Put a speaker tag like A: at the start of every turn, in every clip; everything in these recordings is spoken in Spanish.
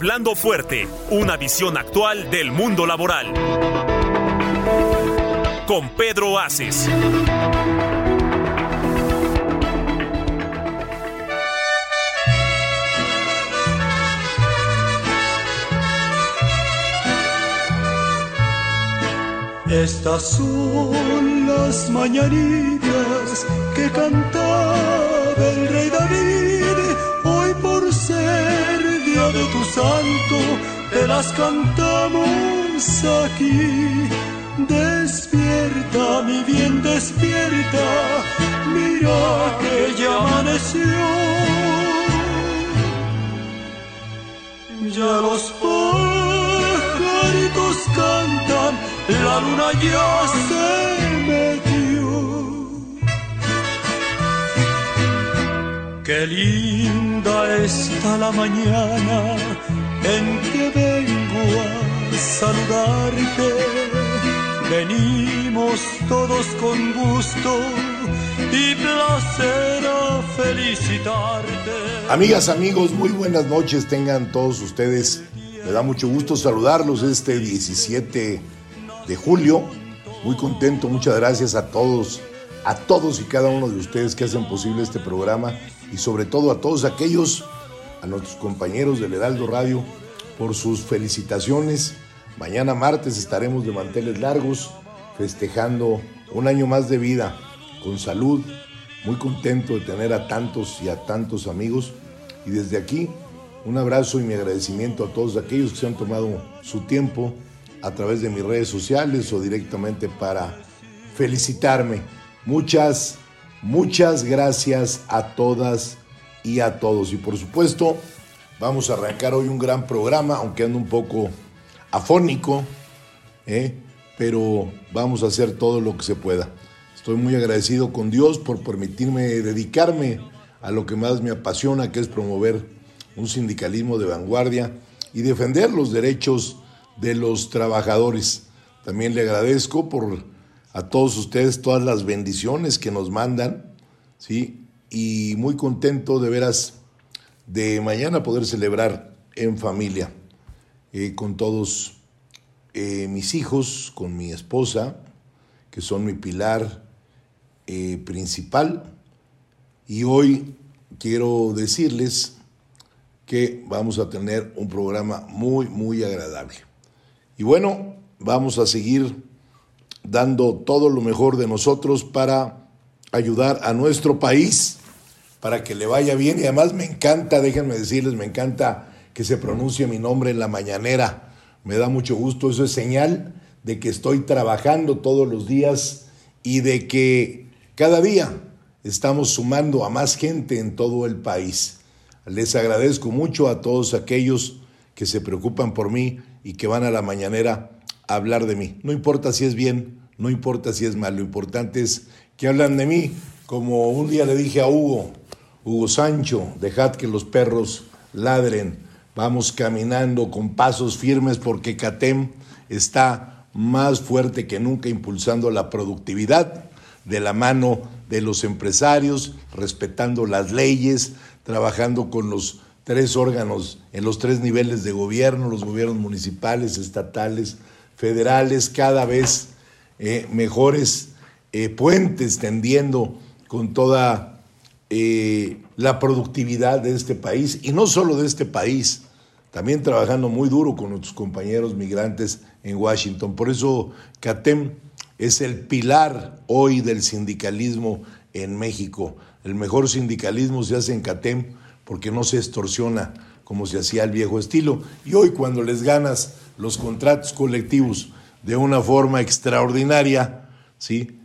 A: Hablando fuerte, una visión actual del mundo laboral. Con Pedro Aces.
B: Estas son las mañanitas que cantaba el rey David. De tu santo, te las cantamos aquí. Despierta, mi bien, despierta, mira que ya amaneció. Ya los pajaritos cantan, la luna ya se metió. Qué linda está la mañana en que vengo a saludarte. Venimos todos con gusto y placer a felicitarte.
C: Amigas, amigos, muy buenas noches tengan todos ustedes. Me da mucho gusto saludarlos este 17 de julio. Muy contento, muchas gracias a todos, a todos y cada uno de ustedes que hacen posible este programa y sobre todo a todos aquellos, a nuestros compañeros del Heraldo Radio, por sus felicitaciones. Mañana martes estaremos de manteles largos, festejando un año más de vida, con salud, muy contento de tener a tantos y a tantos amigos. Y desde aquí, un abrazo y mi agradecimiento a todos aquellos que se han tomado su tiempo a través de mis redes sociales o directamente para felicitarme. Muchas, muchas gracias a todas y a todos. Y por supuesto, vamos a arrancar hoy un gran programa, aunque ando un poco afónico, ¿eh? pero vamos a hacer todo lo que se pueda. Estoy muy agradecido con Dios por permitirme dedicarme a lo que más me apasiona, que es promover un sindicalismo de vanguardia y defender los derechos de los trabajadores. También le agradezco por a todos ustedes todas las bendiciones que nos mandan, ¿sí? Y muy contento de veras de mañana poder celebrar en familia eh, con todos eh, mis hijos, con mi esposa, que son mi pilar eh, principal. Y hoy quiero decirles que vamos a tener un programa muy, muy agradable. Y bueno, vamos a seguir dando todo lo mejor de nosotros para ayudar a nuestro país, para que le vaya bien. Y además me encanta, déjenme decirles, me encanta que se pronuncie mi nombre en la mañanera. Me da mucho gusto, eso es señal de que estoy trabajando todos los días y de que cada día estamos sumando a más gente en todo el país. Les agradezco mucho a todos aquellos que se preocupan por mí y que van a la mañanera hablar de mí. No importa si es bien, no importa si es mal, lo importante es que hablan de mí. Como un día le dije a Hugo, Hugo Sancho, dejad que los perros ladren, vamos caminando con pasos firmes porque CATEM está más fuerte que nunca impulsando la productividad de la mano de los empresarios, respetando las leyes, trabajando con los tres órganos en los tres niveles de gobierno, los gobiernos municipales, estatales, federales, cada vez eh, mejores eh, puentes tendiendo con toda eh, la productividad de este país, y no solo de este país, también trabajando muy duro con nuestros compañeros migrantes en Washington. Por eso CATEM es el pilar hoy del sindicalismo en México. El mejor sindicalismo se hace en CATEM porque no se extorsiona como se hacía al viejo estilo. Y hoy cuando les ganas los contratos colectivos de una forma extraordinaria, ¿sí?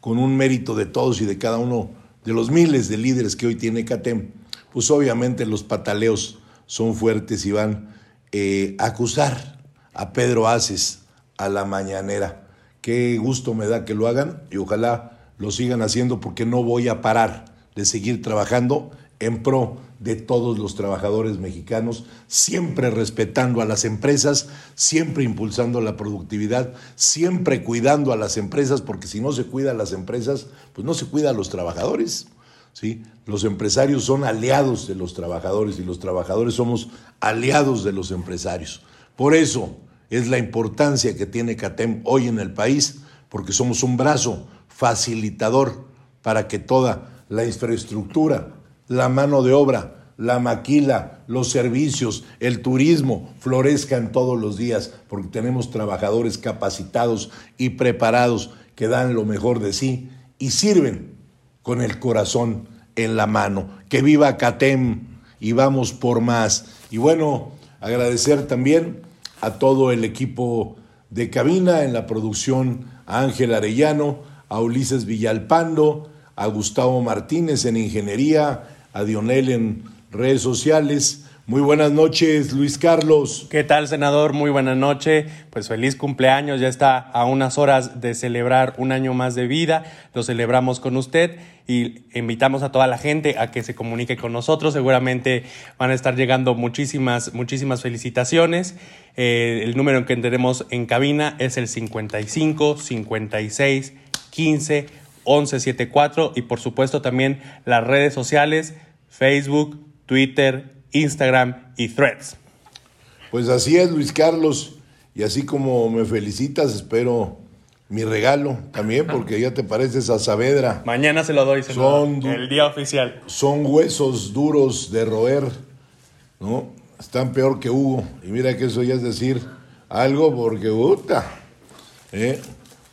C: con un mérito de todos y de cada uno de los miles de líderes que hoy tiene CATEM, pues obviamente los pataleos son fuertes y van eh, a acusar a Pedro Aces a la mañanera. Qué gusto me da que lo hagan y ojalá lo sigan haciendo porque no voy a parar de seguir trabajando en pro de todos los trabajadores mexicanos, siempre respetando a las empresas, siempre impulsando la productividad, siempre cuidando a las empresas, porque si no se cuida a las empresas, pues no se cuida a los trabajadores. ¿sí? Los empresarios son aliados de los trabajadores y los trabajadores somos aliados de los empresarios. Por eso es la importancia que tiene CATEM hoy en el país, porque somos un brazo facilitador para que toda la infraestructura, la mano de obra, la maquila, los servicios, el turismo florezcan todos los días, porque tenemos trabajadores capacitados y preparados que dan lo mejor de sí y sirven con el corazón en la mano. Que viva CATEM y vamos por más. Y bueno, agradecer también a todo el equipo de cabina en la producción, a Ángel Arellano, a Ulises Villalpando, a Gustavo Martínez en ingeniería, a Dionel en redes sociales. Muy buenas noches, Luis Carlos.
D: ¿Qué tal, senador? Muy buena noche. Pues feliz cumpleaños. Ya está a unas horas de celebrar un año más de vida. Lo celebramos con usted y invitamos a toda la gente a que se comunique con nosotros. Seguramente van a estar llegando muchísimas, muchísimas felicitaciones. Eh, el número que tenemos en cabina es el 55 56 15 1174 y por supuesto también las redes sociales Facebook, Twitter, Instagram y Threads.
C: Pues así es, Luis Carlos. Y así como me felicitas, espero mi regalo también, porque ya te pareces a Saavedra.
D: Mañana se lo doy, son, el día oficial.
C: Son huesos duros de roer, ¿no? Están peor que Hugo. Y mira que eso ya es decir algo, porque puta. ¿eh?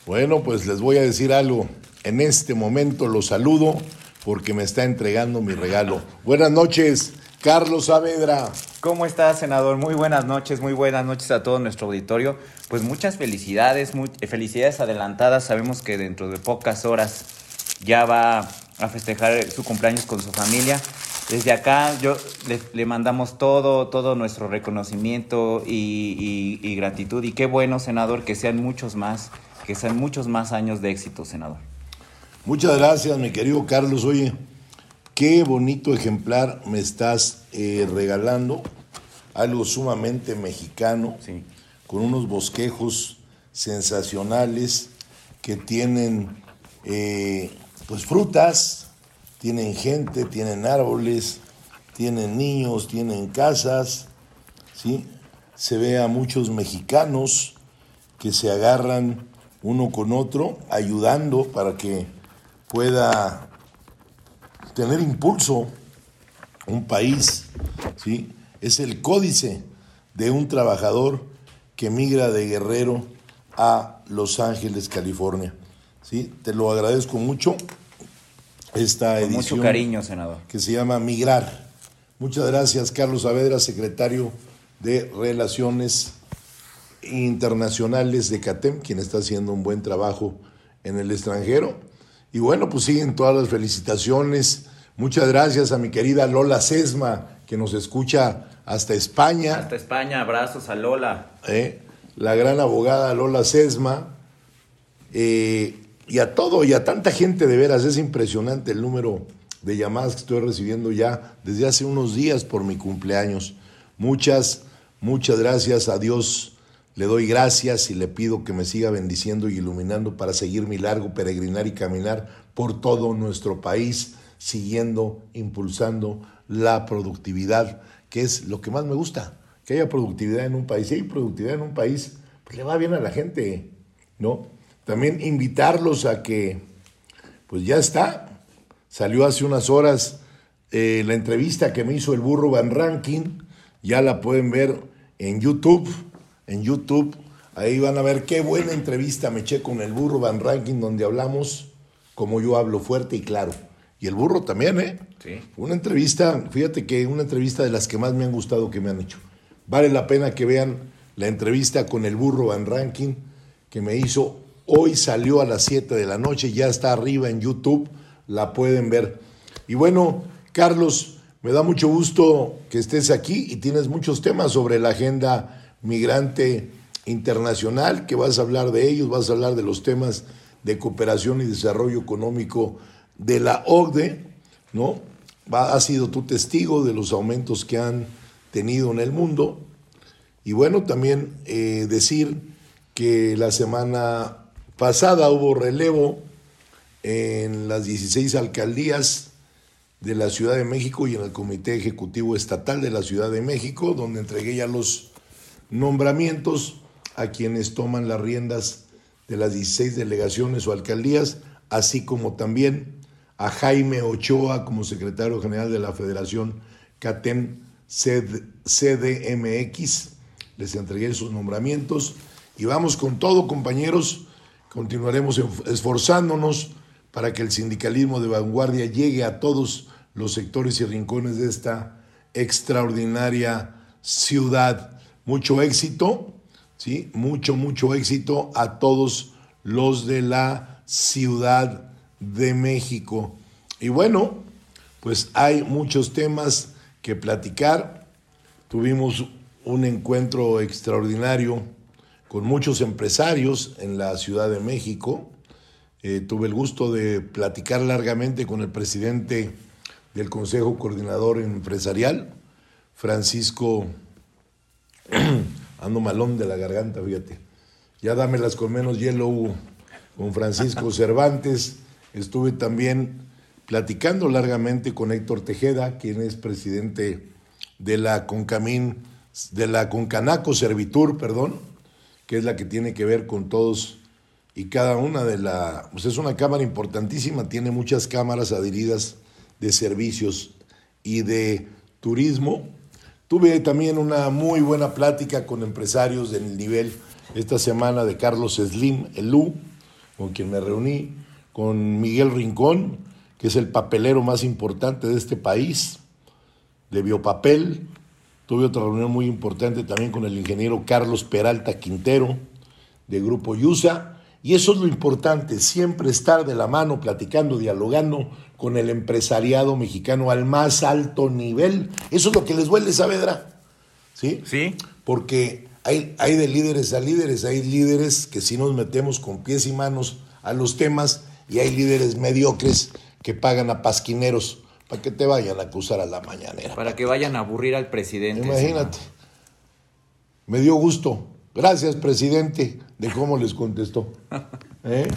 C: Bueno, pues les voy a decir algo. En este momento lo saludo porque me está entregando mi regalo. Buenas noches, Carlos Saavedra.
E: ¿Cómo estás, senador? Muy buenas noches, muy buenas noches a todo nuestro auditorio. Pues muchas felicidades, eh, felicidades adelantadas. Sabemos que dentro de pocas horas ya va a festejar su cumpleaños con su familia. Desde acá yo le, mandamos todo, todo nuestro reconocimiento y, y gratitud. Y qué bueno, senador, que sean muchos más, que sean muchos más años de éxito, senador.
C: Muchas gracias, mi querido Carlos. Oye, Qué bonito ejemplar me estás eh, regalando, algo sumamente mexicano, con unos bosquejos sensacionales que tienen eh, pues frutas, tienen gente, tienen árboles, tienen niños, tienen casas, ¿sí? Se ve a muchos mexicanos que se agarran uno con otro, ayudando para que pueda tener impulso un país, ¿sí? Es el códice de un trabajador que migra de Guerrero a Los Ángeles, California. ¿Sí? Te lo agradezco mucho. Esta edición.
E: mucho cariño, senador.
C: Que se llama Migrar. Muchas gracias, Carlos Saavedra, secretario de Relaciones Internacionales de CATEM, quien está haciendo un buen trabajo en el extranjero. Y bueno, pues siguen todas las felicitaciones. Muchas gracias a mi querida Lola Sesma, que nos escucha hasta España.
E: Hasta España, abrazos a Lola.
C: ¿Eh? La gran abogada Lola Sesma. Eh, y a todo, y a tanta gente de veras, es impresionante el número de llamadas que estoy recibiendo ya desde hace unos días por mi cumpleaños. Muchas, muchas gracias a Dios le doy gracias y le pido que me siga bendiciendo y iluminando para seguir mi largo peregrinar y caminar por todo nuestro país, siguiendo, impulsando la productividad, que es lo que más me gusta, que haya productividad en un país. Si hay productividad en un país, pues le va bien a la gente, ¿no? También invitarlos a que, pues ya está, salió hace unas horas eh, la entrevista que me hizo el burro Van Ranking, ya la pueden ver en YouTube en YouTube. Ahí van a ver qué buena entrevista me eché con el burro Van Ranking, donde hablamos como yo hablo fuerte y claro. Y el burro también, ¿eh? Sí. Una entrevista, fíjate que una entrevista de las que más me han gustado que me han hecho. Vale la pena que vean la entrevista con el burro Van Ranking que me hizo. Hoy salió a las 7 de la noche, ya está arriba en YouTube. la pueden ver. Y bueno, Carlos, me da mucho gusto que estés aquí y tienes muchos temas sobre la agenda migrante internacional, que vas a hablar de ellos, vas a hablar de los temas de cooperación y desarrollo económico de la OCDE, ¿no? Has sido tu testigo de los aumentos que han tenido en el mundo. Y bueno, también eh, decir que la semana pasada hubo relevo en las 16 alcaldías de la Ciudad de México y en el Comité Ejecutivo Estatal de la Ciudad de México, donde entregué ya los nombramientos a quienes toman las riendas de las 16 delegaciones o alcaldías, así como también a Jaime Ochoa como secretario general de la Federación CATEM CDMX. Les entregué sus nombramientos y vamos con todo, compañeros. Continuaremos esforzándonos para que el sindicalismo de vanguardia llegue a todos los sectores y rincones de esta extraordinaria ciudad. Mucho éxito, ¿sí? Mucho, mucho éxito a todos los de la Ciudad de México. Y bueno, pues hay muchos temas que platicar. Tuvimos un encuentro extraordinario con muchos empresarios en la Ciudad de México. Eh, tuve el gusto de platicar largamente con el presidente del Consejo Coordinador Empresarial, Francisco, ando malón de la garganta, fíjate. Ya dámelas con menos hielo, Hugo. Con Francisco Cervantes. Estuve también platicando largamente con Héctor Tejeda, quien es presidente de la Concamín, de la Concanaco Servitur, perdón, que es la que tiene que ver con todos y cada una de la, pues es una cámara importantísima, tiene muchas cámaras adheridas de servicios y de turismo. Tuve también una muy buena plática con empresarios del nivel esta semana de Carlos Slim, Elú, con quien me reuní, con Miguel Rincón, que es el papelero más importante de este país, de biopapel. Tuve otra reunión muy importante también con el ingeniero Carlos Peralta Quintero, de Grupo Yusa. Y eso es lo importante, siempre estar de la mano, platicando, dialogando con el empresariado mexicano al más alto nivel. Eso es lo que les duele, Saavedra. ¿Sí?
E: Sí.
C: Porque hay, hay de líderes a líderes, hay líderes que sí nos metemos con pies y manos a los temas y hay líderes mediocres que pagan a pasquineros para que te vayan a acusar a la mañanera.
E: Para que vayan a aburrir al presidente.
C: Imagínate. Me dio gusto. Gracias, presidente, de cómo les contestó. ¿Eh?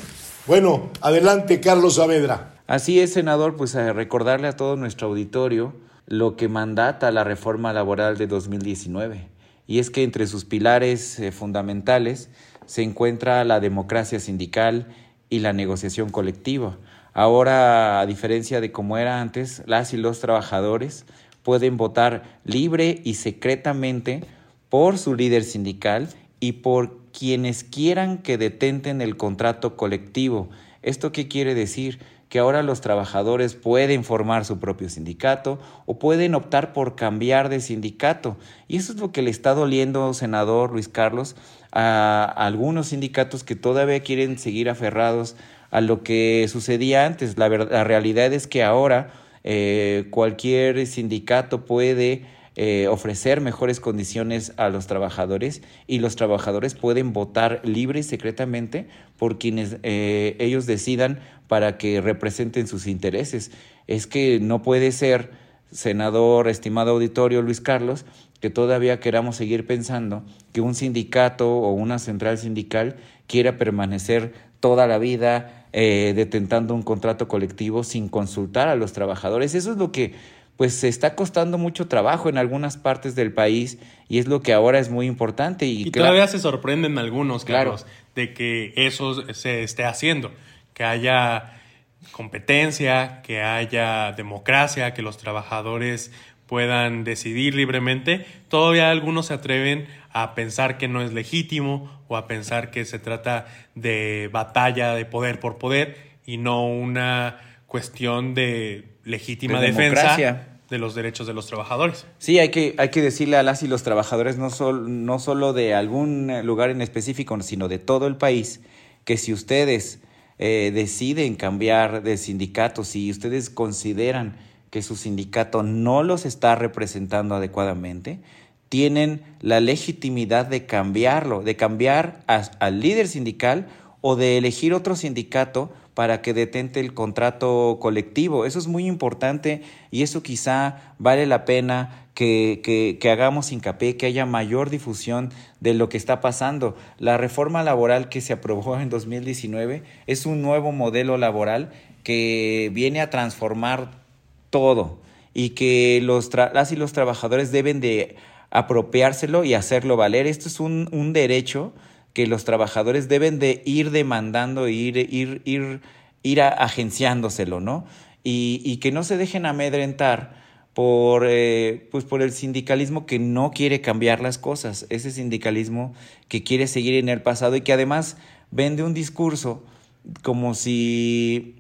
C: Bueno, adelante, Carlos Saavedra.
E: Así es, senador, pues a recordarle a todo nuestro auditorio lo que mandata la reforma laboral de 2019. Y es que entre sus pilares eh, fundamentales se encuentra la democracia sindical y la negociación colectiva. Ahora, a diferencia de como era antes, las y los trabajadores pueden votar libre y secretamente por su líder sindical y por quienes quieran que detenten el contrato colectivo. ¿Esto qué quiere decir? que ahora los trabajadores pueden formar su propio sindicato o pueden optar por cambiar de sindicato. Y eso es lo que le está doliendo, senador Luis Carlos, a algunos sindicatos que todavía quieren seguir aferrados a lo que sucedía antes. La, la realidad es que ahora eh, cualquier sindicato puede eh, ofrecer mejores condiciones a los trabajadores y los trabajadores pueden votar libre y secretamente por quienes eh, ellos decidan para que representen sus intereses. Es que no puede ser, senador, estimado auditorio Luis Carlos, que todavía queramos seguir pensando que un sindicato o una central sindical quiera permanecer toda la vida eh, detentando un contrato colectivo sin consultar a los trabajadores. Eso es lo que pues se está costando mucho trabajo en algunas partes del país y es lo que ahora es muy importante. Y,
D: todavía se sorprenden algunos, Carlos, de que eso se esté haciendo, que haya competencia, que haya democracia, que los trabajadores puedan decidir libremente. Todavía algunos se atreven a pensar que no es legítimo o a pensar que se trata de batalla de poder por poder y no una cuestión de legítima defensa de los derechos de los trabajadores.
E: Sí, hay que, hay que decirle a las y los trabajadores, no, no solo de algún lugar en específico, sino de todo el país, que si ustedes eh, deciden cambiar de sindicato, si ustedes consideran que su sindicato no los está representando adecuadamente, tienen la legitimidad de cambiarlo, de cambiar al líder sindical o de elegir otro sindicato para que detente el contrato colectivo. Eso es muy importante y eso quizá vale la pena que, que, hagamos hincapié, que haya mayor difusión de lo que está pasando. La reforma laboral que se aprobó en 2019 es un nuevo modelo laboral que viene a transformar todo y que los las y los trabajadores deben de apropiárselo y hacerlo valer. Esto es un, un derecho que los trabajadores deben de ir demandando, ir, ir, ir, ir agenciándoselo, ¿no? Y, y, que no se dejen amedrentar por, eh, pues por el sindicalismo que no quiere cambiar las cosas, ese sindicalismo que quiere seguir en el pasado y que además vende un discurso como si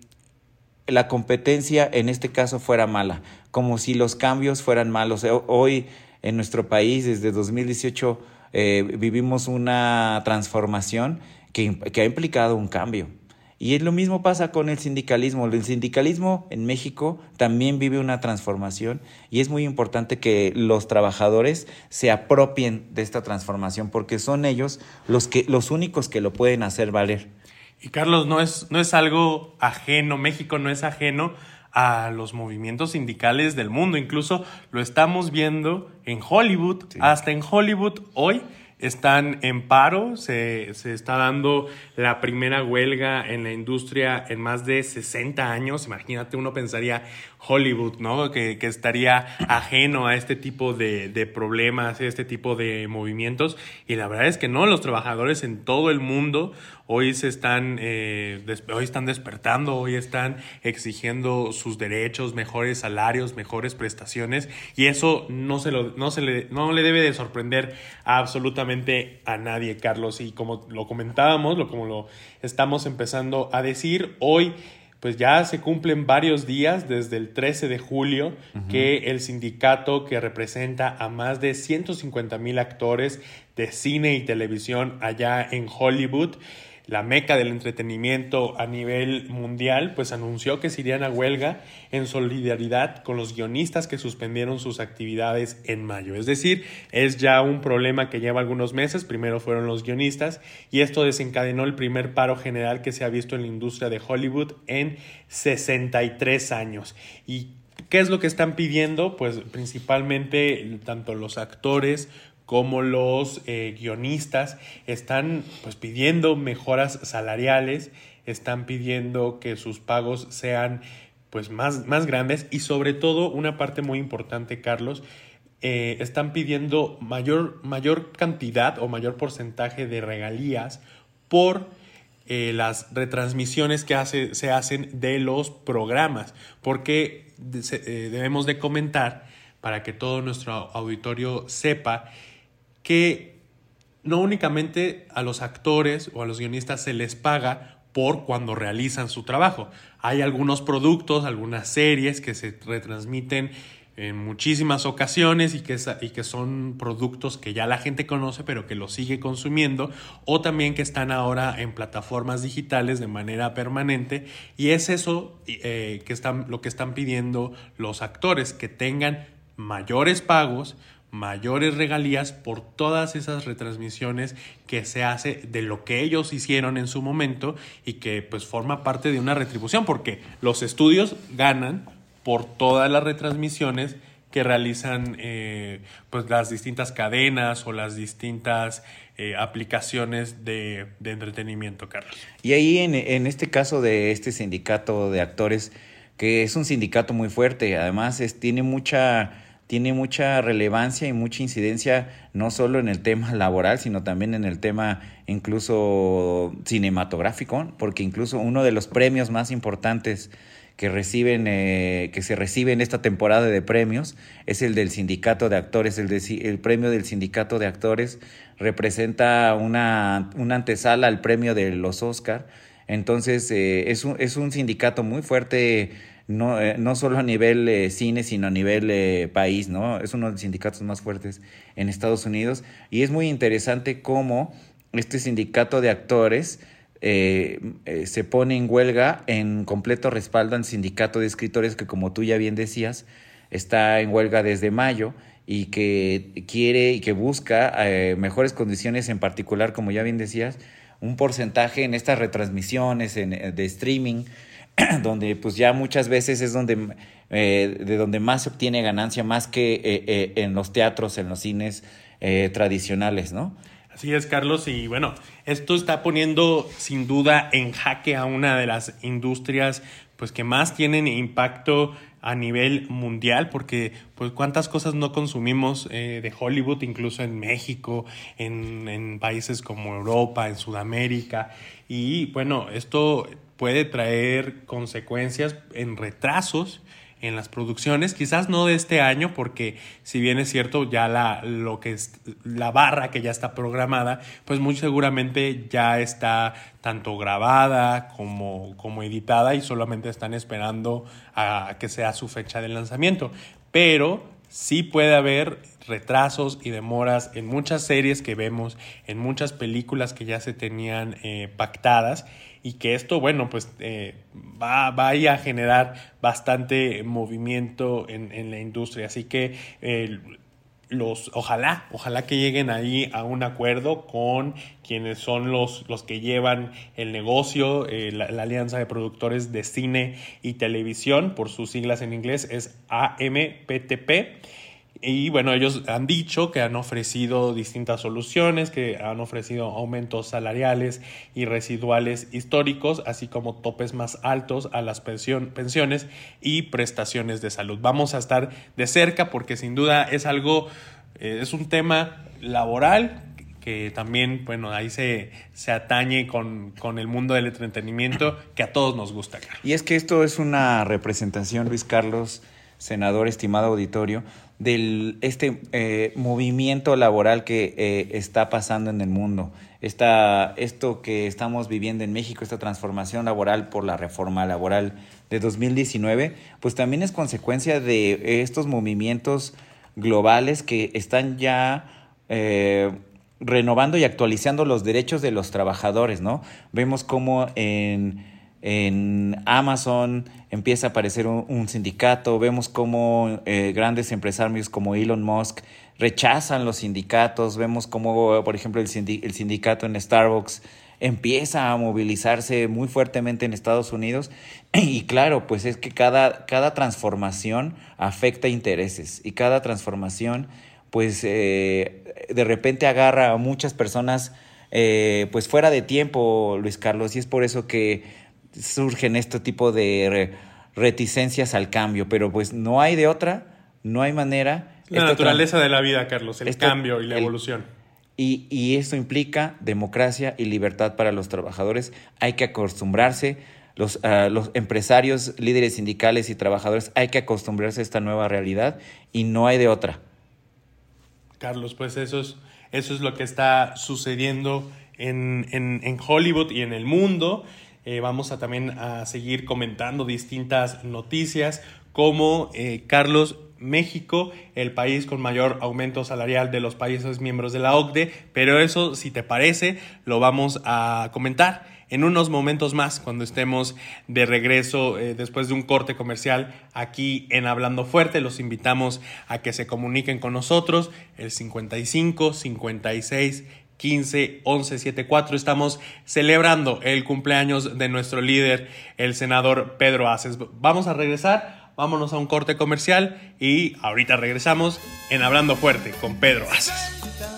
E: la competencia en este caso fuera mala, como si los cambios fueran malos. Hoy en nuestro país, desde 2018, eh, vivimos una transformación que, que ha implicado un cambio. Y es lo mismo pasa con el sindicalismo. El sindicalismo en México también vive una transformación y es muy importante que los trabajadores se apropien de esta transformación porque son ellos los, que, los únicos que lo pueden hacer valer.
D: Y Carlos, no es, no es algo ajeno, México no es ajeno a los movimientos sindicales del mundo, incluso lo estamos viendo en Hollywood, hasta en Hollywood hoy están en paro, se, se, está dando la primera huelga en la industria en más de 60 años. Imagínate, uno pensaría Hollywood, ¿no? Que, que estaría ajeno a este tipo de, de, problemas, este tipo de movimientos. Y la verdad es que no, los trabajadores en todo el mundo hoy se están, eh, hoy están despertando, hoy están exigiendo sus derechos, mejores salarios, mejores prestaciones. Y eso no, se lo, no, se le, no le debe de sorprender absolutamente a nadie, Carlos. Y como lo comentábamos, lo, como lo estamos empezando a decir, hoy pues ya se cumplen varios días desde el 13 de julio que el sindicato que representa a más de 150 mil actores de cine y televisión allá en Hollywood la meca del entretenimiento a nivel mundial, pues anunció que se irían a huelga en solidaridad con los guionistas que suspendieron sus actividades en mayo. Es decir, es ya un problema que lleva algunos meses, primero fueron los guionistas y esto desencadenó el primer paro general que se ha visto en la industria de Hollywood en 63 años. ¿Y qué es lo que están pidiendo? Pues principalmente tanto los actores como los eh, guionistas están pues pidiendo mejoras salariales, están pidiendo que sus pagos sean pues más, más grandes. Y sobre todo una parte muy importante, Carlos, eh, están pidiendo mayor, mayor cantidad o mayor porcentaje de regalías por eh, las retransmisiones que hace, se hacen de los programas, porque debemos de comentar para que todo nuestro auditorio sepa que no únicamente a los actores o a los guionistas se les paga por cuando realizan su trabajo. Hay algunos productos, algunas series que se retransmiten en muchísimas ocasiones y que, y que son productos que ya la gente conoce pero que lo sigue consumiendo o también que están ahora en plataformas digitales de manera permanente y es eso eh, que están, lo que están pidiendo los actores, que tengan mayores pagos, mayores regalías por todas esas retransmisiones que se hace de lo que ellos hicieron en su momento y que pues forma parte de una retribución porque los estudios ganan por todas las retransmisiones que realizan eh, pues las distintas cadenas o las distintas eh, aplicaciones de, de, entretenimiento, Carlos.
E: Y ahí en, en este caso de este sindicato de actores, que es un sindicato muy fuerte, además es, tiene mucha tiene mucha relevancia y mucha incidencia no solo en el tema laboral, sino también en el tema incluso cinematográfico, porque incluso uno de los premios más importantes que reciben eh, que se recibe en esta temporada de premios es el del sindicato de actores. El, el premio del sindicato de actores representa una, una antesala al premio de los Oscar entonces eh, es, un, es un sindicato muy fuerte no, eh, no solo a nivel eh, cine, sino a nivel eh, país, ¿no? Es uno de los sindicatos más fuertes en Estados Unidos y es muy interesante cómo este sindicato de actores se pone en huelga en completo respaldo al sindicato de escritores que, como tú ya bien decías, está en huelga desde mayo y que quiere y que busca mejores condiciones, en particular, como ya bien decías, un porcentaje en estas retransmisiones en, de streaming, donde pues ya muchas veces es donde de donde más se obtiene ganancia, más que en los teatros, en los cines tradicionales, ¿no?
D: Así es, Carlos. Y bueno, esto está poniendo sin duda en jaque a una de las industrias pues que más tienen impacto a nivel mundial, porque pues cuántas cosas no consumimos eh, de Hollywood, incluso en México, en, en países como Europa, en Sudamérica. Y bueno, esto puede traer consecuencias en retrasos en las producciones, quizás no de este año, porque si bien es cierto, ya la, lo que es, la barra que ya está programada, pues muy seguramente ya está tanto grabada como, como editada y solamente están esperando a que sea su fecha de lanzamiento. Pero sí puede haber retrasos y demoras en muchas series que vemos, en muchas películas que ya se tenían eh, pactadas y que esto, bueno, pues eh, va, a generar bastante movimiento en, en la industria. Así que eh, los, ojalá, ojalá que lleguen ahí a un acuerdo con quienes son los, los que llevan el negocio, eh, la, la, Alianza de Productores de Cine y Televisión, por sus siglas en inglés es AMPTP y bueno, ellos han dicho que han ofrecido distintas soluciones, que han ofrecido aumentos salariales y residuales históricos, así como topes más altos a las pensión, pensiones y prestaciones de salud. Vamos a estar de cerca porque sin duda es algo, eh, es un tema laboral que también, bueno, ahí se, se atañe con, con, el mundo del entretenimiento que a todos nos gusta.
E: Y es que esto es una representación, Luis Carlos, senador, estimado auditorio, del este eh, movimiento laboral que eh, está pasando en el mundo. Esta, esto que estamos viviendo en México, esta transformación laboral por la reforma laboral de 2019, pues también es consecuencia de estos movimientos globales que están ya eh, renovando y actualizando los derechos de los trabajadores, ¿no? Vemos cómo en en Amazon empieza a aparecer un, sindicato, vemos cómo eh, grandes empresarios como Elon Musk rechazan los sindicatos, vemos cómo, por ejemplo, el, sindicato en Starbucks empieza a movilizarse muy fuertemente en Estados Unidos. Y claro, pues es que cada, cada transformación afecta intereses y cada transformación pues eh, de repente agarra a muchas personas eh, pues fuera de tiempo, Luis Carlos, y es por eso que surgen este tipo de reticencias al cambio, pero pues no hay de otra, no hay manera.
D: La naturaleza de la vida, Carlos, el cambio y la evolución.
E: Y, y esto implica democracia y libertad para los trabajadores. Hay que acostumbrarse, los, uh, los empresarios, líderes sindicales y trabajadores, hay que acostumbrarse a esta nueva realidad y no hay de otra.
D: Carlos, pues eso es, eso es lo que está sucediendo en, en, en Hollywood y en el mundo. Eh, vamos a también a seguir comentando distintas noticias como eh, Carlos México, el país con mayor aumento salarial de los países miembros de la OCDE, pero eso, si te parece, lo vamos a comentar en unos momentos más cuando estemos de regreso eh, después de un corte comercial aquí en Hablando Fuerte. Los invitamos a que se comuniquen con nosotros el 55 56 15 11 7 4. Estamos celebrando el cumpleaños de nuestro líder, el senador Pedro Aces. Vamos a regresar, vámonos a un corte comercial y ahorita regresamos en Hablando Fuerte con Pedro Aces.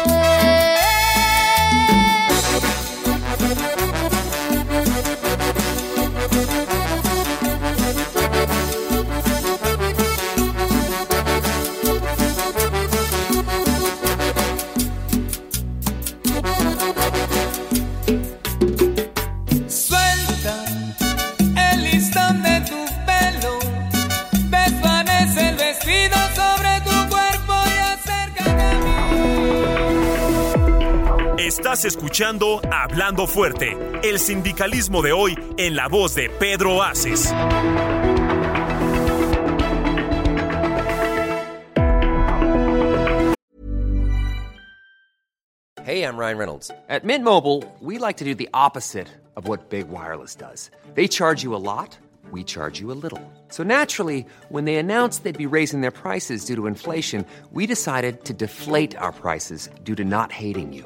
A: escuchando Hablando Fuerte, el sindicalismo de hoy en la voz de Pedro Aces.
F: Hey, I'm Ryan Reynolds. At Mint Mobile, we like to do the opposite of what Big Wireless does. They charge you a lot, we charge you a little. So naturally, when they announced they'd be raising their prices due to inflation, we decided to deflate our prices due to not hating you.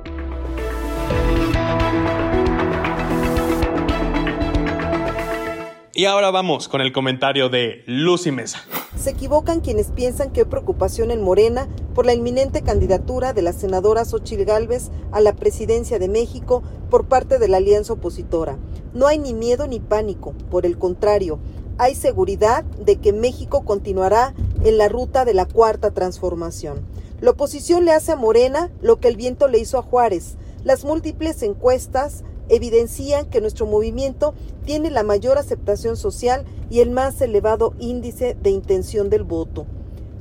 D: Y ahora vamos con el comentario de Lucy Mesa.
G: Se equivocan quienes piensan que hay preocupación en Morena por la inminente candidatura de la senadora Xochil Gálvez a la presidencia de México por parte de la alianza opositora. No hay ni miedo ni pánico, por el contrario, hay seguridad de que México continuará en la ruta de la cuarta transformación. La oposición le hace a Morena lo que el viento le hizo a Juárez. Las múltiples encuestas evidencian que nuestro movimiento tiene la mayor aceptación social y el más elevado índice de intención del voto.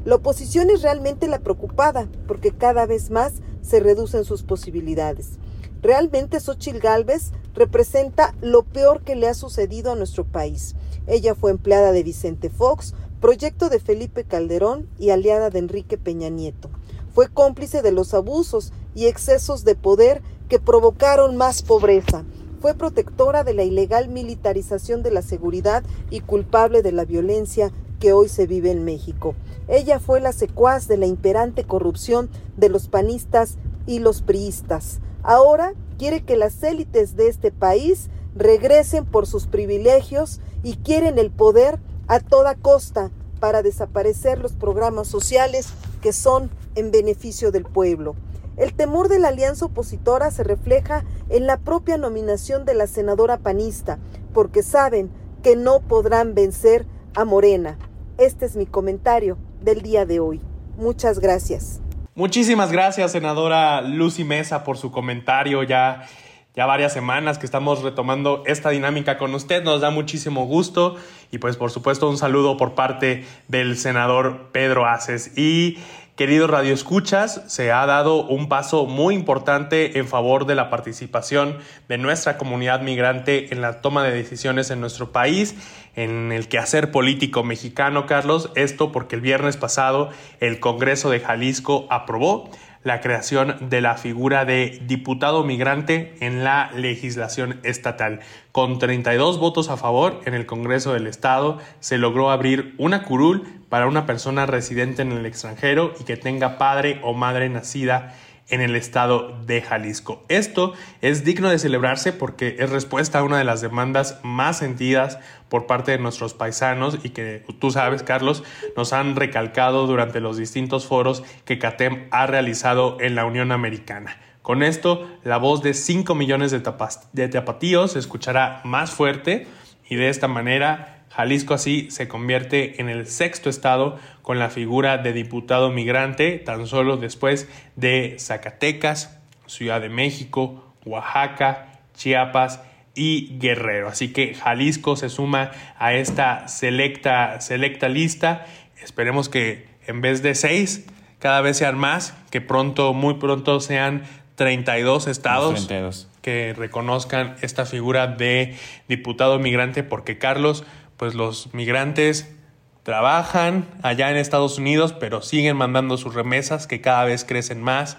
G: La oposición es realmente la preocupada porque cada vez más se reducen sus posibilidades. Realmente Xochitl Gálvez representa lo peor que le ha sucedido a nuestro país. Ella fue empleada de Vicente Fox, proyecto de Felipe Calderón y aliada de Enrique Peña Nieto. Fue cómplice de los abusos y excesos de poder que provocaron más pobreza. Fue protectora de la ilegal militarización de la seguridad y culpable de la violencia que hoy se vive en México. Ella fue la secuaz de la imperante corrupción de los panistas y los priistas. Ahora quiere que las élites de este país regresen por sus privilegios y quieren el poder a toda costa para desaparecer los programas sociales que son en beneficio del pueblo. El temor de la alianza opositora se refleja en la propia nominación de la senadora panista, porque saben que no podrán vencer a Morena. Este es mi comentario del día de hoy. Muchas gracias.
D: Muchísimas gracias, senadora Lucy Mesa, por su comentario. Ya, ya varias semanas que estamos retomando esta dinámica con usted. Nos da muchísimo gusto. Y pues, por supuesto, un saludo por parte del senador Pedro Aces. Y Queridos Radio Escuchas, se ha dado un paso muy importante en favor de la participación de nuestra comunidad migrante en la toma de decisiones en nuestro país, en el quehacer político mexicano, Carlos. Esto porque el viernes pasado el Congreso de Jalisco aprobó la creación de la figura de diputado migrante en la legislación estatal. Con 32 votos a favor en el Congreso del Estado, se logró abrir una curul para una persona residente en el extranjero y que tenga padre o madre nacida en el estado de Jalisco. Esto es digno de celebrarse porque es respuesta a una de las demandas más sentidas por parte de nuestros paisanos y que tú sabes, Carlos, nos han recalcado durante los distintos foros que CATEM ha realizado en la Unión Americana. Con esto, la voz de 5 millones de, de tapatíos se escuchará más fuerte y de esta manera Jalisco así se convierte en el sexto estado con la figura de diputado migrante, tan solo después de Zacatecas, Ciudad de México, Oaxaca, Chiapas y Guerrero. Así que Jalisco se suma a esta selecta, selecta lista. Esperemos que en vez de seis, cada vez sean más, que pronto, muy pronto sean 32 estados que reconozcan esta figura de diputado migrante, porque Carlos, pues los migrantes trabajan allá en Estados Unidos, pero siguen mandando sus remesas que cada vez crecen más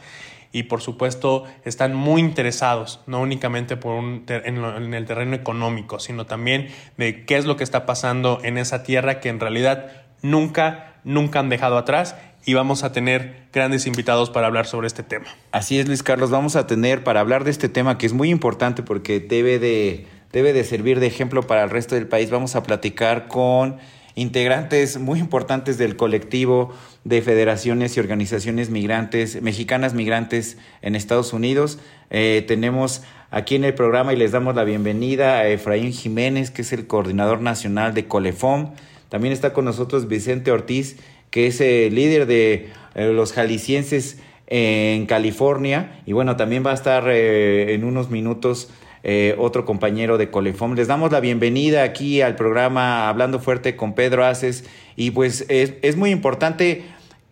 D: y por supuesto están muy interesados, no únicamente por un en, el terreno económico, sino también de qué es lo que está pasando en esa tierra que en realidad nunca, nunca han dejado atrás y vamos a tener grandes invitados para hablar sobre este tema.
E: Así es, Luis Carlos, vamos a tener para hablar de este tema que es muy importante porque debe de debe de servir de ejemplo para el resto del país. Vamos a platicar con integrantes muy importantes del colectivo de federaciones y organizaciones migrantes, mexicanas migrantes en Estados Unidos. Eh, tenemos aquí en el programa y les damos la bienvenida a Efraín Jiménez, que es el coordinador nacional de Colefom. También está con nosotros Vicente Ortiz, que es el líder de eh, los jaliscienses en California. Y bueno, también va a estar eh, en unos minutos eh, otro compañero de Colefom. Les damos la bienvenida aquí al programa Hablando Fuerte con Pedro Aces. Y pues es, es muy importante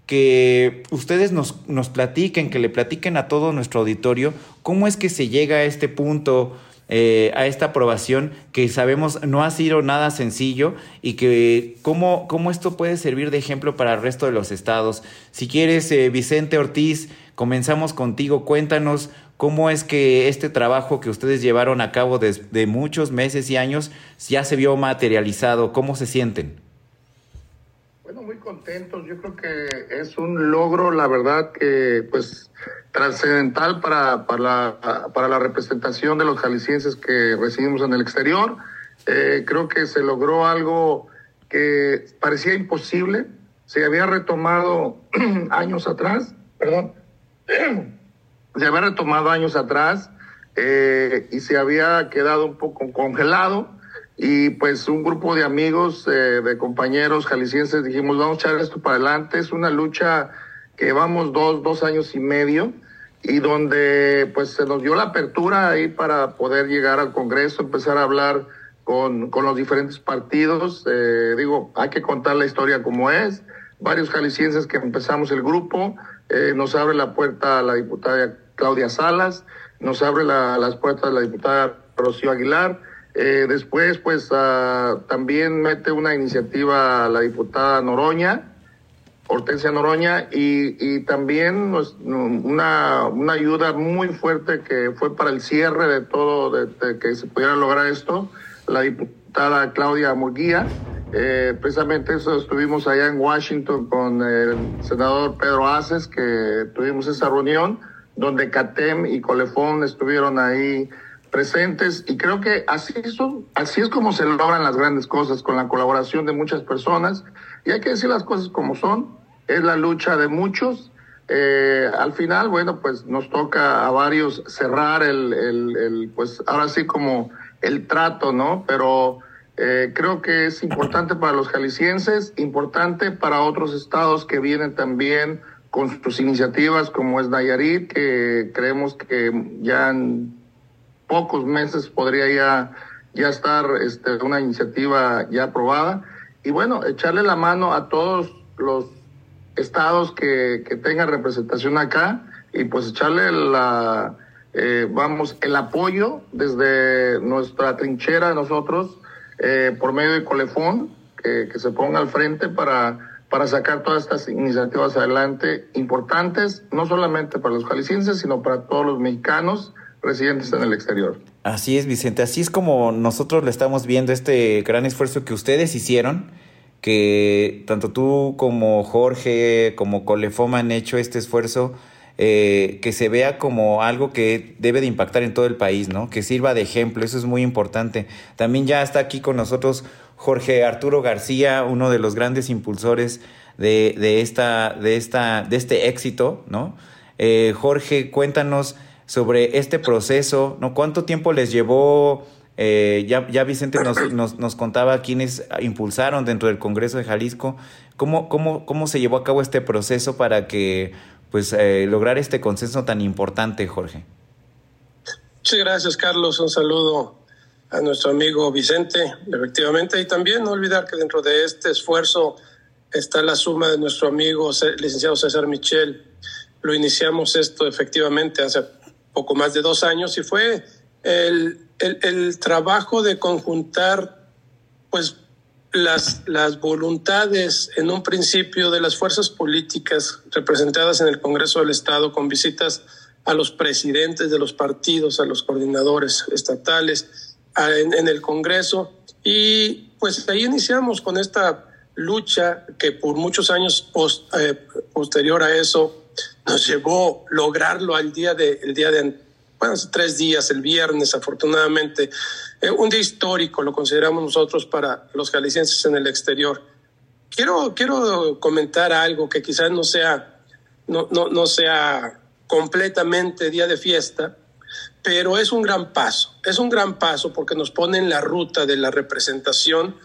E: que ustedes nos, nos platiquen, que le platiquen a todo nuestro auditorio cómo es que se llega a este punto. Eh, a esta aprobación que sabemos no ha sido nada sencillo y que cómo, cómo esto puede servir de ejemplo para el resto de los estados. Si quieres, eh, Vicente Ortiz, comenzamos contigo. Cuéntanos cómo es que este trabajo que ustedes llevaron a cabo desde muchos meses y años ya se vio materializado. ¿Cómo se sienten?
H: Bueno, muy contentos. Yo creo que es un logro, la verdad, que pues trascendental para, para, la, para la representación de los jaliscienses que recibimos en el exterior. Eh, creo que se logró algo que parecía imposible. Se había retomado años atrás, perdón, se había retomado años atrás eh, y se había quedado un poco congelado y pues un grupo de amigos, eh, de compañeros jaliscienses dijimos, vamos a echar esto para adelante. Es una lucha que llevamos dos, dos años y medio y donde pues se nos dio la apertura ahí para poder llegar al Congreso, empezar a hablar con, con los diferentes partidos. Eh, digo, hay que contar la historia como es. Varios jaliscienses que empezamos el grupo, eh, nos abre la puerta la diputada Claudia Salas, nos abre la, las puertas la diputada Rocío Aguilar, eh, después, pues uh, también mete una iniciativa la diputada Noroña, Hortensia Noroña, y, y también pues, una, una ayuda muy fuerte que fue para el cierre de todo, de, de que se pudiera lograr esto, la diputada Claudia Murguía. Eh, precisamente eso estuvimos allá en Washington con el senador Pedro Aces, que tuvimos esa reunión donde CATEM y Colefón estuvieron ahí presentes y creo que así, son, así es como se logran las grandes cosas, con la colaboración de muchas personas y hay que decir las cosas como son, es la lucha de muchos. Eh, al final, bueno, pues nos toca a varios cerrar el, el, el pues ahora sí como el trato, ¿no? Pero eh, creo que es importante para los jaliscienses, importante para otros estados que vienen también con sus iniciativas, como es Nayarit, que creemos que ya en pocos meses podría ya, ya estar este, una iniciativa ya aprobada. Y bueno, echarle la mano a todos los estados que, que tengan representación acá y pues echarle la, eh, vamos, el apoyo desde nuestra trinchera nosotros eh, por medio de Colefón, que, que se ponga al frente para, para sacar todas estas iniciativas adelante importantes, no solamente para los jaliscienses, sino para todos los mexicanos residentes en el exterior.
E: Así es, Vicente. Así es como nosotros le estamos viendo este gran esfuerzo que ustedes hicieron, que tanto tú como Jorge, como Colefoma han hecho este esfuerzo, eh, que se vea como algo que debe de impactar en todo el país, ¿no? Que sirva de ejemplo, eso es muy importante. También ya está aquí con nosotros Jorge Arturo García, uno de los grandes impulsores de, de esta, de, esta, de este éxito, ¿no? Eh, Jorge, cuéntanos sobre este proceso, ¿no? ¿Cuánto tiempo les llevó? Eh, ya, ya Vicente nos, nos, nos, contaba quiénes impulsaron dentro del Congreso de Jalisco. ¿Cómo, cómo, cómo se llevó a cabo este proceso para que pues eh, lograr este consenso tan importante, Jorge?
I: Muchas gracias, Carlos. Un saludo a nuestro amigo Vicente, efectivamente, y también no olvidar que dentro de este esfuerzo está la suma de nuestro amigo licenciado César Michel. Lo iniciamos esto efectivamente hace poco más de dos años y fue el, el, el trabajo de conjuntar pues las, las voluntades en un principio de las fuerzas políticas representadas en el Congreso del Estado con visitas a los presidentes de los partidos, a los coordinadores estatales a, en, en, el Congreso. Y pues ahí iniciamos con esta lucha que por muchos años post, eh, posterior a eso nos llevó lograrlo al día de, el día de, bueno, hace tres días, el viernes, afortunadamente, eh, un día histórico, lo consideramos nosotros para los jaliscienses en el exterior. Quiero, quiero comentar algo que quizás no sea, no, no, no sea completamente día de fiesta, pero es un gran paso, es un gran paso porque nos pone en la ruta de la representación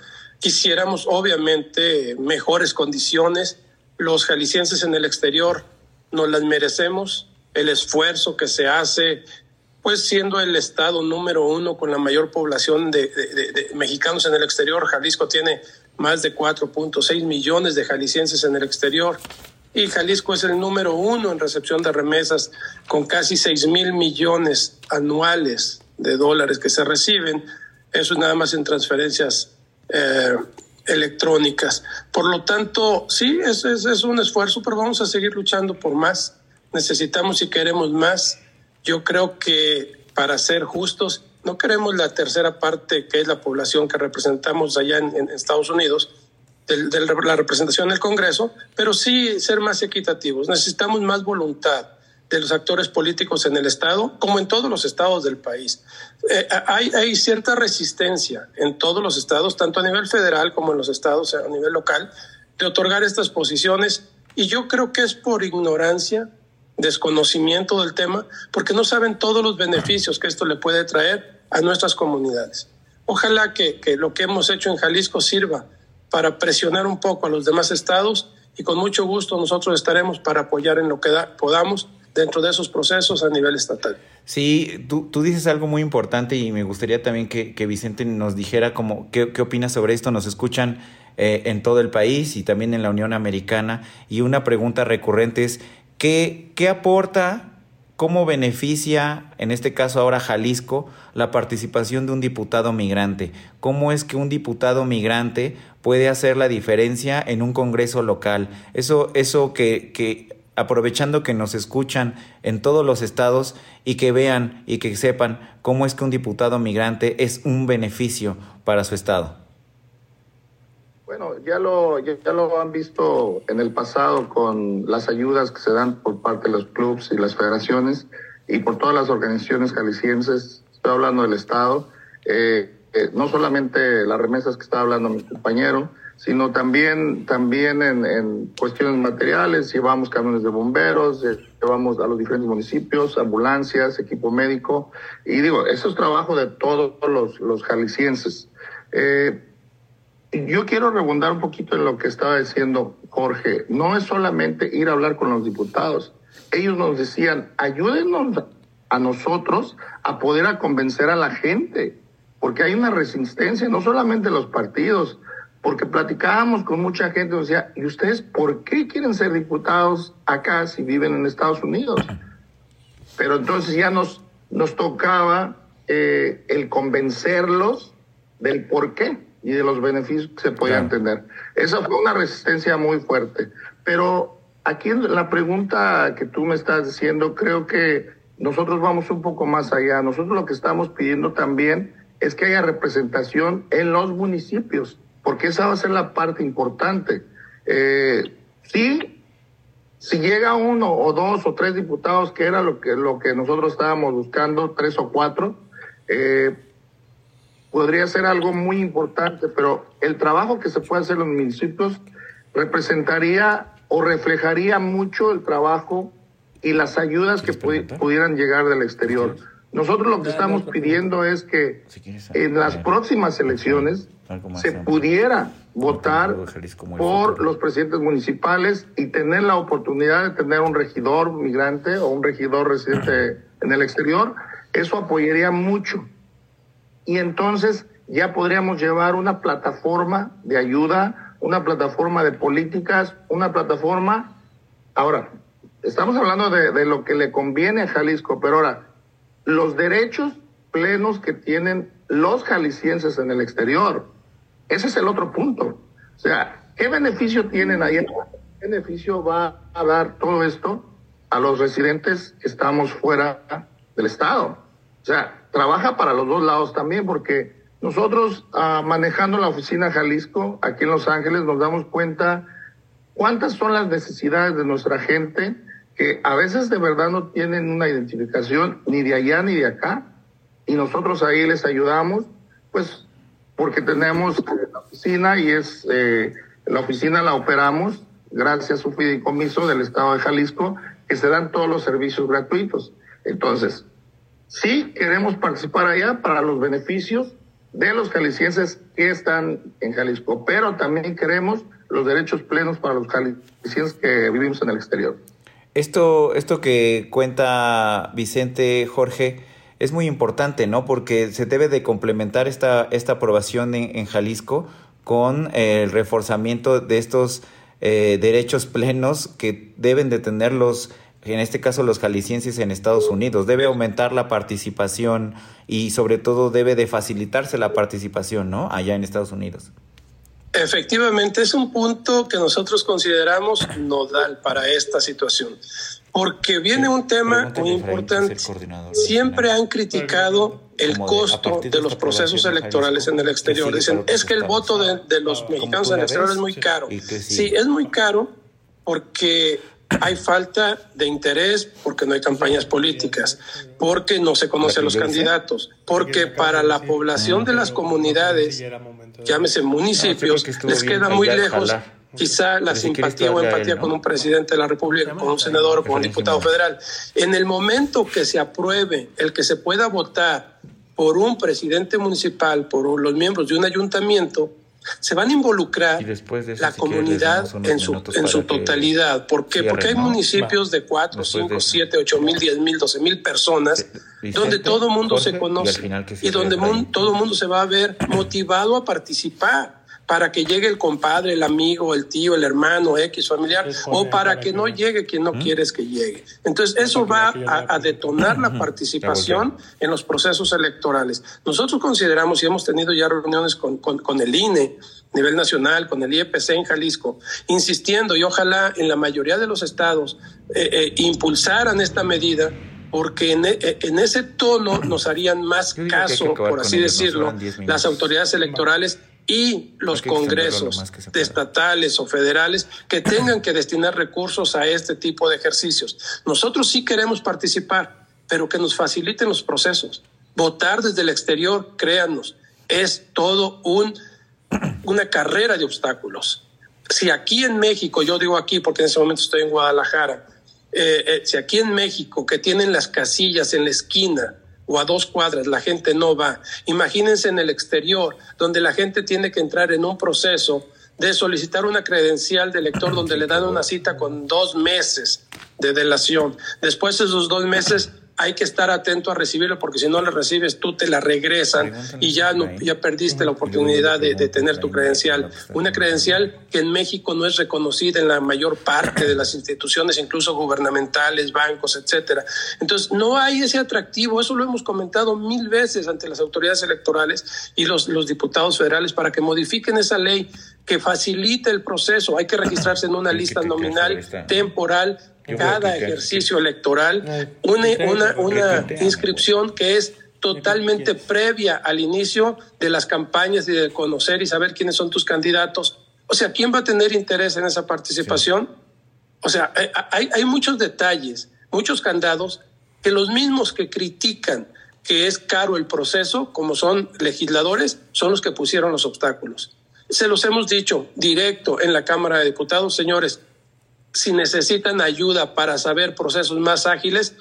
I: Quisiéramos, obviamente, mejores condiciones. Los jaliscienses en el exterior nos las merecemos. El esfuerzo que se hace, pues siendo el estado número uno con la mayor población de, de, de mexicanos en el exterior, Jalisco tiene más de 4.6 millones de jaliscienses en el exterior y Jalisco es el número uno en recepción de remesas con casi 6 mil millones anuales de dólares que se reciben. Eso es nada más en transferencias eh, electrónicas. Por lo tanto, sí, es, un esfuerzo, pero vamos a seguir luchando por más. Necesitamos y queremos más. Yo creo que para ser justos, no queremos la tercera parte, que es la población que representamos allá en, Estados Unidos, de la representación del Congreso, pero sí ser más equitativos. Necesitamos más voluntad de los actores políticos en el Estado, como en todos los estados del país. Eh, hay, cierta resistencia en todos los estados, tanto a nivel federal como en los estados a nivel local, de otorgar estas posiciones. Y yo creo que es por ignorancia, desconocimiento del tema, porque no saben todos los beneficios que esto le puede traer a nuestras comunidades. Ojalá que, lo que hemos hecho en Jalisco sirva para presionar un poco a los demás estados y con mucho gusto nosotros estaremos para apoyar en lo que da, podamos dentro de esos procesos a nivel estatal.
E: Sí, tú, tú dices algo muy importante y me gustaría también que, que Vicente nos dijera cómo, qué, qué opinas sobre esto. Nos escuchan eh, en todo el país y también en la Unión Americana. Y una pregunta recurrente es, ¿qué, qué aporta, cómo beneficia, en este caso ahora Jalisco, la participación de un diputado migrante? ¿Cómo es que un diputado migrante puede hacer la diferencia en un Congreso local? Eso, eso que, que aprovechando que nos escuchan en todos los estados y que vean y que sepan cómo es que un diputado migrante es un beneficio para su estado.
H: Bueno, ya lo, ya, lo han visto en el pasado con las ayudas que se dan por parte de los clubes y las federaciones y por todas las organizaciones jaliscienses, estoy hablando del Estado, eh, eh, no solamente las remesas que está hablando mi compañero, sino también, también en, en, cuestiones materiales, llevamos camiones de bomberos, llevamos a los diferentes municipios, ambulancias, equipo médico, y digo, eso es trabajo de todos los, los jaliscienses. Eh, yo quiero rebundar un poquito en lo que estaba diciendo Jorge, no es solamente ir a hablar con los diputados, ellos nos decían, ayúdenos a nosotros a poder a convencer a la gente, porque hay una resistencia, no solamente los partidos, porque platicábamos con mucha gente, decía, ¿y ustedes por qué quieren ser diputados acá si viven en Estados Unidos? Pero entonces ya nos, nos tocaba eh, el convencerlos del por qué y de los beneficios que se podían claro. tener. Esa fue una resistencia muy fuerte. Pero aquí en la pregunta que tú me estás diciendo, creo que nosotros vamos un poco más allá. Nosotros lo que estamos pidiendo también es que haya representación en los municipios porque esa va a ser la parte importante. Eh, sí, si llega uno o dos o tres diputados, que era lo que, lo que nosotros estábamos buscando, tres o cuatro, eh, podría ser algo muy importante, pero el trabajo que se puede hacer en los municipios representaría o reflejaría mucho el trabajo y las ayudas que pu pudieran llegar del exterior. Nosotros lo que estamos pidiendo es que en las próximas elecciones se pudiera votar por los presidentes municipales y tener la oportunidad de tener un regidor migrante o un regidor residente en el exterior, eso apoyaría mucho. Y entonces ya podríamos llevar una plataforma de ayuda, una plataforma de políticas, una plataforma... Ahora, estamos hablando de, de lo que le conviene a Jalisco, pero ahora, los derechos plenos que tienen los jaliscienses en el exterior. Ese es el otro punto. O sea, ¿qué beneficio tienen ahí? ¿Qué beneficio va a dar todo esto a los residentes que estamos fuera del Estado? O sea, trabaja para los dos lados también, porque nosotros uh, manejando la oficina Jalisco aquí en Los Ángeles nos damos cuenta cuántas son las necesidades de nuestra gente que a veces de verdad no tienen una identificación ni de allá ni de acá, y nosotros ahí les ayudamos, pues porque tenemos la oficina y es eh, la oficina la operamos gracias a su fideicomiso del Estado de Jalisco, que se dan todos los servicios gratuitos. Entonces, sí queremos participar allá para los beneficios, de los jaliscienses que están en Jalisco, pero también queremos los derechos plenos para los jaliscienses que vivimos en el exterior.
E: Esto, esto que cuenta Vicente Jorge es muy importante, ¿no? Porque se debe de complementar esta, esta aprobación en, Jalisco con el reforzamiento de estos eh, derechos plenos que deben de tener los en este caso los jaliscienses en Estados Unidos. Debe aumentar la participación y sobre todo debe de facilitarse la participación, ¿no? Allá en Estados Unidos.
I: Efectivamente, es un punto que nosotros consideramos nodal para esta situación, porque viene un tema muy importante. Siempre han criticado el costo de los procesos electorales en el exterior. Dicen, es que el voto de, los mexicanos en el exterior es muy caro. Sí, es muy caro porque hay falta de interés porque no hay campañas políticas, porque no se conocen los candidatos, porque para la población de las comunidades, llámese municipios, les queda muy lejos quizá la simpatía o empatía con un presidente de la República, con un senador o con un diputado federal. En el momento que se apruebe el que se pueda votar por un presidente municipal, por los miembros de un ayuntamiento, se van a involucrar la comunidad en su, en su totalidad. ¿Por qué? Porque hay municipios de 4, 5, 7, 8 mil, 10 mil, 12 mil personas donde todo el mundo se conoce y, donde todo el mundo se va a ver motivado a participar para que llegue el compadre, el amigo, el tío, el hermano, X familiar, o para que no llegue quien no quieres que llegue. Entonces, eso va a, detonar la participación en los procesos electorales. Nosotros consideramos y hemos tenido ya reuniones con, con, el INE a nivel nacional, con el IEPC en Jalisco, insistiendo y ojalá en la mayoría de los estados eh, eh, impulsaran esta medida porque en, e, en, ese tono nos harían más caso, por así decirlo, las autoridades electorales y los congresos estatales o federales que tengan que destinar recursos a este tipo de ejercicios. Nosotros sí queremos participar, pero que nos faciliten los procesos. Votar desde el exterior, créanos, es todo un, una carrera de obstáculos. Si aquí en México, yo digo aquí porque en ese momento estoy en Guadalajara, eh, eh, si aquí en México que tienen las casillas en la esquina, o a dos cuadras, la gente no va. Imagínense en el exterior, donde la gente tiene que entrar en un proceso de solicitar una credencial de elector donde le dan una cita con dos meses de delación. Después de esos dos meses hay que estar atento a recibirlo porque si no lo recibes tú te la regresan y ya no ya perdiste la oportunidad de, tener tu credencial. una credencial que en México no es reconocida en la mayor parte de las instituciones incluso gubernamentales bancos etcétera. Entonces no hay ese atractivo. Eso lo hemos comentado mil veces ante las autoridades electorales y los los diputados federales para que modifiquen esa ley que facilite el proceso. Hay que registrarse en una lista nominal temporal cada ejercicio electoral una, una, una inscripción que es totalmente previa al inicio de las campañas y de conocer y saber quiénes son tus candidatos. O sea, ¿quién va a tener interés en esa participación? O sea, hay, hay muchos detalles, muchos candados que los mismos que critican que es caro el proceso, como son legisladores, son los que pusieron los obstáculos. Se los hemos dicho directo en la Cámara de Diputados, señores, si necesitan ayuda para saber procesos más ágiles,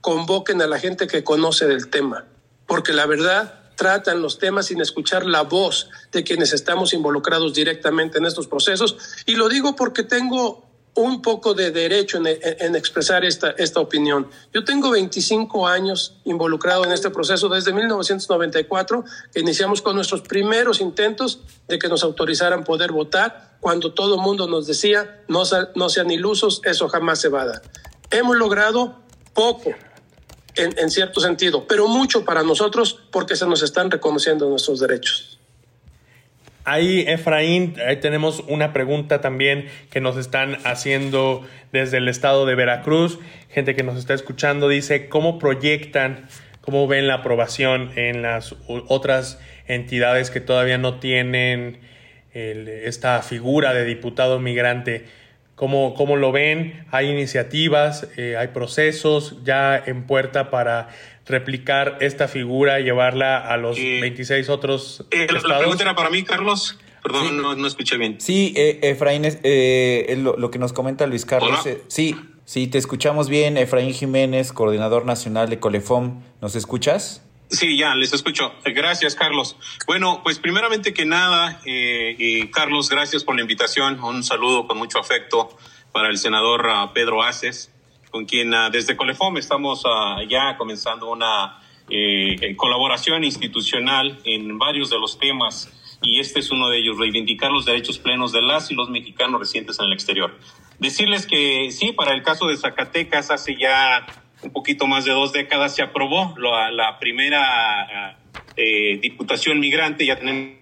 I: convoquen a la gente que conoce del tema, porque la verdad tratan los temas sin escuchar la voz de quienes estamos involucrados directamente en estos procesos. Y lo digo porque tengo un poco de derecho en, expresar esta, esta opinión. Yo tengo 25 años involucrado en este proceso desde 1994, que iniciamos con nuestros primeros intentos de que nos autorizaran poder votar, cuando todo el mundo nos decía, no, no sean ilusos, eso jamás se va a dar. Hemos logrado poco, en, en cierto sentido, pero mucho para nosotros porque se nos están reconociendo nuestros derechos.
D: Ahí, Efraín, ahí tenemos una pregunta también que nos están haciendo desde el estado de Veracruz. Gente que nos está escuchando dice, ¿cómo proyectan, cómo ven la aprobación en las otras entidades que todavía no tienen esta figura de diputado migrante? ¿Cómo, cómo lo ven? ¿Hay iniciativas? Eh, ¿Hay procesos ya en puerta para replicar esta figura, y llevarla a los 26 otros
J: eh, La pregunta era para mí, Carlos. Perdón, no, escuché bien.
E: Sí, eh, Efraín, eh, lo, que nos comenta Luis Carlos. Eh, sí, sí, te escuchamos bien. Efraín Jiménez, coordinador nacional de Colefom. ¿Nos escuchas?
J: Sí, ya, les escucho. Gracias, Carlos. Bueno, pues primeramente que nada, eh, y Carlos, gracias por la invitación. Un saludo con mucho afecto para el senador uh, Pedro Aces, con quien uh, desde Colefom estamos uh, ya comenzando una eh, colaboración institucional en varios de los temas. Y este es uno de ellos, reivindicar los derechos plenos de las y los mexicanos residentes en el exterior. Decirles que sí, para el caso de Zacatecas, hace ya un poquito más de dos décadas se aprobó la, la primera eh, diputación migrante, ya tenemos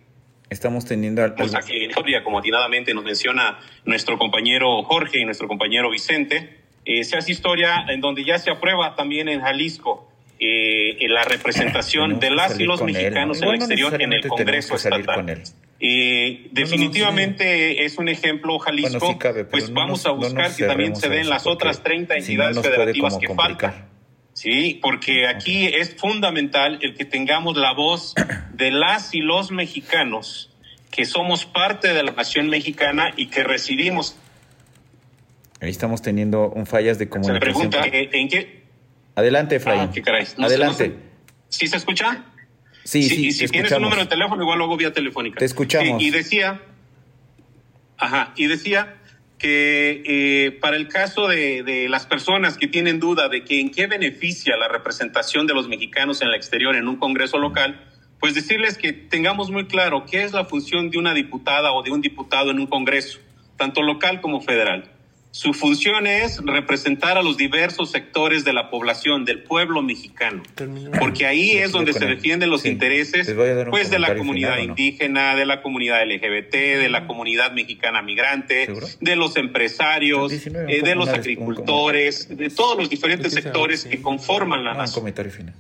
E: Estamos teniendo al...
J: aquí como atinadamente nos menciona nuestro compañero Jorge y nuestro compañero Vicente, eh, se hace historia en donde ya se aprueba también en Jalisco eh, la representación de las y los mexicanos en el exterior en el Congreso estatal. Eh, definitivamente es un ejemplo Jalisco, bueno, sí cabe, pues vamos nos, a buscar que también se den las otras 30 entidades si federativas que faltan. Sí, porque aquí es fundamental el que tengamos la voz de las y los mexicanos que somos parte de la nación mexicana y que residimos.
E: Ahí estamos teniendo un fallas de comunicación.
J: Se pregunta, ¿en qué?
E: Adelante, Efraín.
J: Ah, qué caray. No
E: Adelante.
J: Sé, no sé. ¿Sí se escucha?
E: Sí, sí,
J: sí. Y si tienes un número de teléfono, igual luego vía telefónica.
E: Te escuchamos.
J: Sí, y decía, ajá, y decía que eh, para el caso de, de, las personas que tienen duda de que en qué beneficia la representación de los mexicanos en el exterior en un Congreso local, pues decirles que tengamos muy claro qué es la función de una diputada o de un diputado en un Congreso, tanto local como federal. Su función es representar a los diversos sectores de la población, del pueblo mexicano, porque ahí es donde se defienden los sí. intereses pues, de la comunidad final, indígena, de la comunidad LGBT, de la comunidad mexicana migrante, ¿Seguro? de los empresarios, 19, eh, de los agricultores, de todos los diferentes sectores que conforman la
E: ah,
J: nación.
E: comentario final.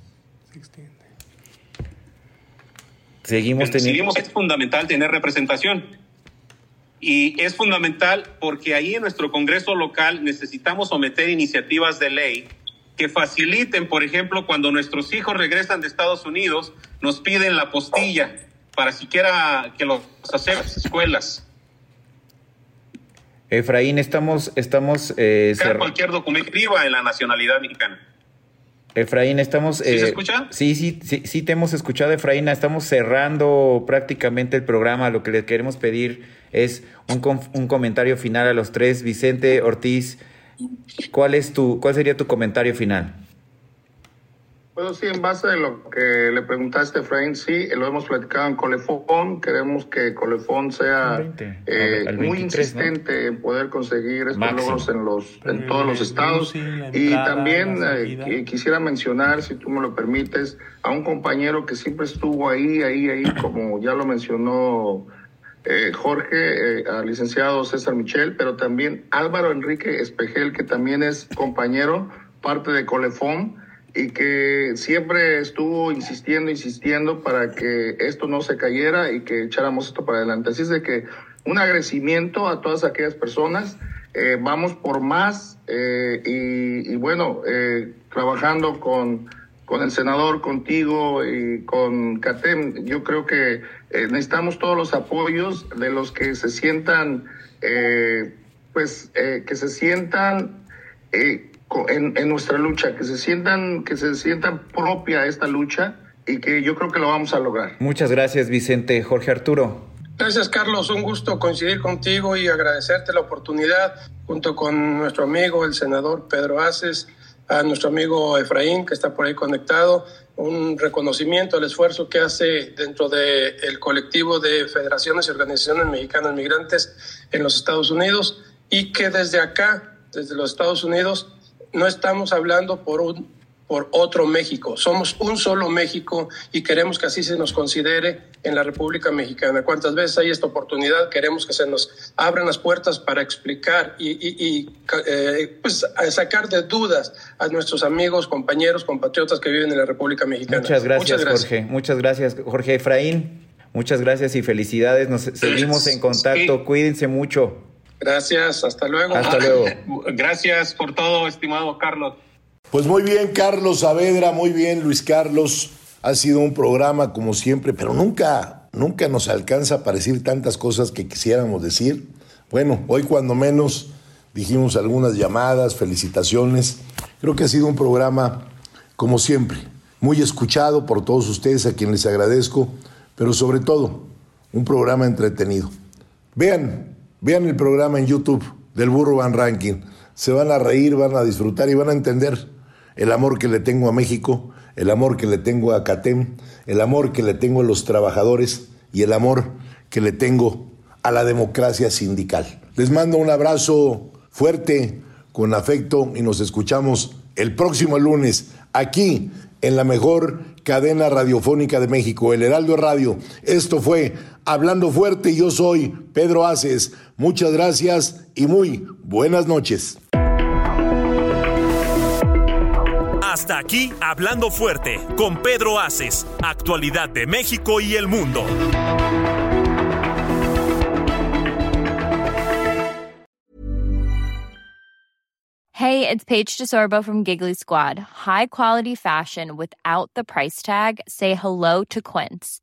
E: Seguimos
J: teniendo... Es fundamental tener representación. Y es fundamental porque ahí en nuestro Congreso local necesitamos someter iniciativas de ley que faciliten, por ejemplo, cuando nuestros hijos regresan de Estados Unidos, nos piden la postilla para siquiera que los acepten escuelas.
E: Efraín, estamos... estamos eh,
J: cualquier documento en la nacionalidad mexicana.
E: Efraín, estamos...
J: ¿Sí eh, se escucha?
E: Sí, sí, sí, sí, te hemos escuchado, Efraín. Estamos cerrando prácticamente el programa. Lo que le queremos pedir es un, un comentario final a los tres. Vicente Ortiz, ¿cuál, es tu, ¿cuál sería tu comentario final?
H: Bueno, sí, en base a lo que le preguntaste, Efraín, sí, lo hemos platicado en Colefón. Queremos que Colefón sea 20, eh, 23, muy insistente ¿no? en poder conseguir estos Máximo. logros en, los, en todos los estados. y también eh, quisiera mencionar, si tú me lo permites, a un compañero que siempre estuvo ahí, ahí, ahí, como ya lo mencionó eh, Jorge, eh, al licenciado César Michel, pero también Álvaro Enrique Espejel, que también es compañero, parte de Colefón y que siempre estuvo insistiendo, insistiendo para que esto no se cayera y que echáramos esto para adelante. Así es de que un agradecimiento a todas aquellas personas. Eh, vamos por más y, y, bueno, trabajando con, con el senador, contigo y con CATEM, yo creo que eh, necesitamos todos los apoyos de los que se sientan, eh, pues, eh, que se sientan en, en, nuestra lucha, que se sientan, que se sientan propia esta lucha y que yo creo que lo vamos a lograr.
E: Muchas gracias, Vicente. Jorge Arturo.
I: Gracias, Carlos. Un gusto coincidir contigo y agradecerte la oportunidad, junto con nuestro amigo, el senador Pedro Aces, a nuestro amigo Efraín, que está por ahí conectado, un reconocimiento al esfuerzo que hace dentro del de colectivo de federaciones y organizaciones mexicanas migrantes en los Estados Unidos y que desde acá, desde los Estados Unidos, no estamos hablando por un por otro México. Somos un solo México y queremos que así se nos considere en la República Mexicana. ¿Cuántas veces hay esta oportunidad? Queremos que se nos abran las puertas para explicar y, y, y eh, pues, sacar de dudas a nuestros amigos, compañeros, compatriotas que viven en la República Mexicana.
E: Muchas gracias, Muchas gracias. Jorge. Muchas gracias, Jorge Efraín. Muchas gracias y felicidades. Nos seguimos en contacto. Sí. Cuídense mucho.
I: Gracias. Hasta luego.
E: Hasta luego.
J: Gracias por todo, estimado Carlos.
C: Pues muy bien, Carlos Saavedra, muy bien, Luis Carlos. Ha sido un programa como siempre, pero nunca, nunca nos alcanza para decir tantas cosas que quisiéramos decir. Bueno, hoy cuando menos dijimos algunas llamadas, felicitaciones. Creo que ha sido un programa como siempre, muy escuchado por todos ustedes, a quienes les agradezco, pero sobre todo, un programa entretenido. Vean, vean el programa en YouTube del Burro Van Ranking. Se van a reír, van a disfrutar y van a entender el amor que le tengo a México, el amor que le tengo a CATEM, el amor que le tengo a los trabajadores y el amor que le tengo a la democracia sindical. Les mando un abrazo fuerte, con afecto y nos escuchamos el próximo lunes aquí en la mejor cadena radiofónica de México, el Heraldo Radio. Esto fue Hablando Fuerte yo soy Pedro Aces. Muchas gracias y muy buenas noches.
A: Hasta aquí Hablando Fuerte con Pedro Aces, actualidad de México y el mundo.
K: Hey, it's Paige DeSorbo from Giggly Squad. High quality fashion without the price tag. Say hello to Quince.